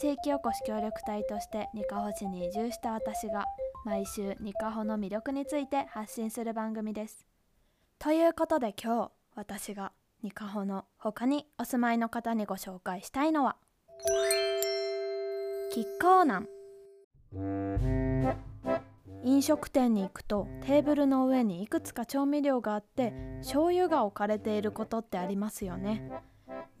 地域おこし協力隊としてにかほ市に移住した私が毎週にかほの魅力について発信する番組です。ということで今日私がにかほの他にお住まいの方にご紹介したいのはキッコーナン飲食店に行くとテーブルの上にいくつか調味料があって醤油が置かれていることってありますよね。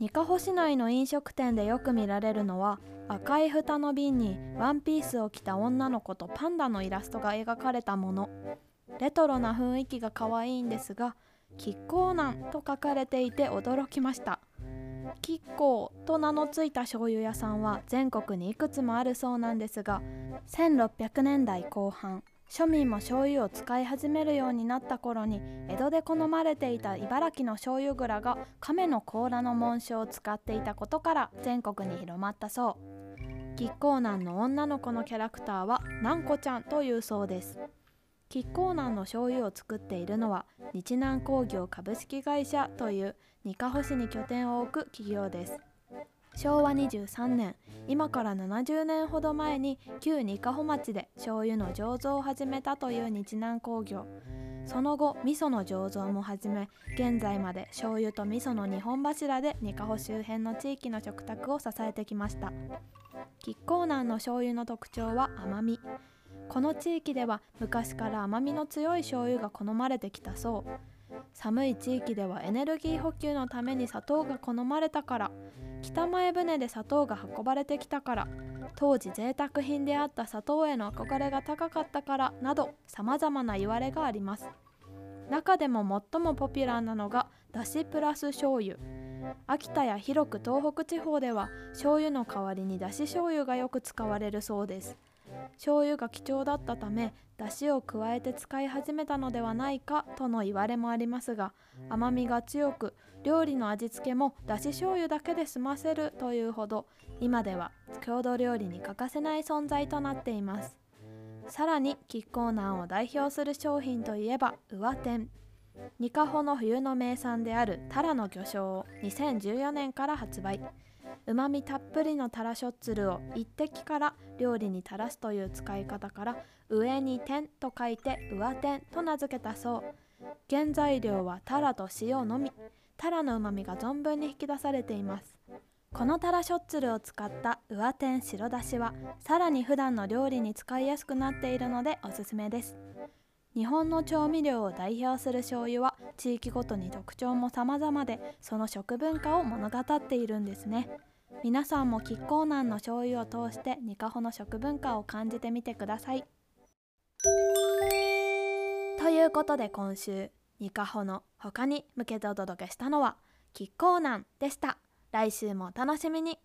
にかほ市内の飲食店でよく見られるのは赤い蓋の瓶にワンピースを着た女の子とパンダのイラストが描かれたもの。レトロな雰囲気が可愛いんですがキッコーナンと書かれていて驚きました。キッコーと名の付いた醤油屋さんは全国にいくつもあるそうなんですが1600年代後半庶民も醤油を使い始めるようになった頃に江戸で好まれていた茨城の醤油蔵が亀の甲羅の紋章を使っていたことから全国に広まったそう。吉光南の女の子のキャラクターはなんこちゃんというそうです。吉光南の醤油を作っているのは日南工業株式会社というにかほ市に拠点を置く企業です。昭和23年今から70年ほど前に旧二カ穂町で醤油の醸造を始めたという日南工業。その後味噌の醸造も始め現在まで醤油と味噌の2本柱で二カ穂周辺の地域の食卓を支えてきました。吉光南の醤油の特徴は甘み。この地域では昔から甘みの強い醤油が好まれてきたそう。寒い地域ではエネルギー補給のために砂糖が好まれたから。北前船で砂糖が運ばれてきたから当時贅沢品であった砂糖への憧れが高かったからなどさまざまな言われがあります。中でも最もポピュラーなのがだしプラス醤油。秋田や広く東北地方では醤油の代わりにだし醤油がよく使われるそうです。醤油が貴重だったため出汁を加えて使い始めたのではないかとの言われもありますが甘みが強く料理の味付けもだし醤油だけで済ませるというほど今では郷土料理に欠かせない存在となっています。さらにキッコーナンを代表する商品といえば上天。ニカホの冬の名産であるタラの魚醤を2014年から発売。うまみたっぷりのタラショッツルを一滴から料理に垂らすという使い方から上に天と書いて上天と名付けたそう。原材料はタラと塩のみ。タラのうまみが存分に引き出されています。このタラショッツルを使った上天白だしはさらに普段の料理に使いやすくなっているのでおすすめです。日本の調味料を代表する醤油は地域ごとに特徴も様々でその食文化を物語っているんですね。皆さんも亀甲南の醤油を通してニカホの食文化を感じてみてください。ということで今週ニカホの他に向けてお届けしたのは亀甲南でした。来週もお楽しみに。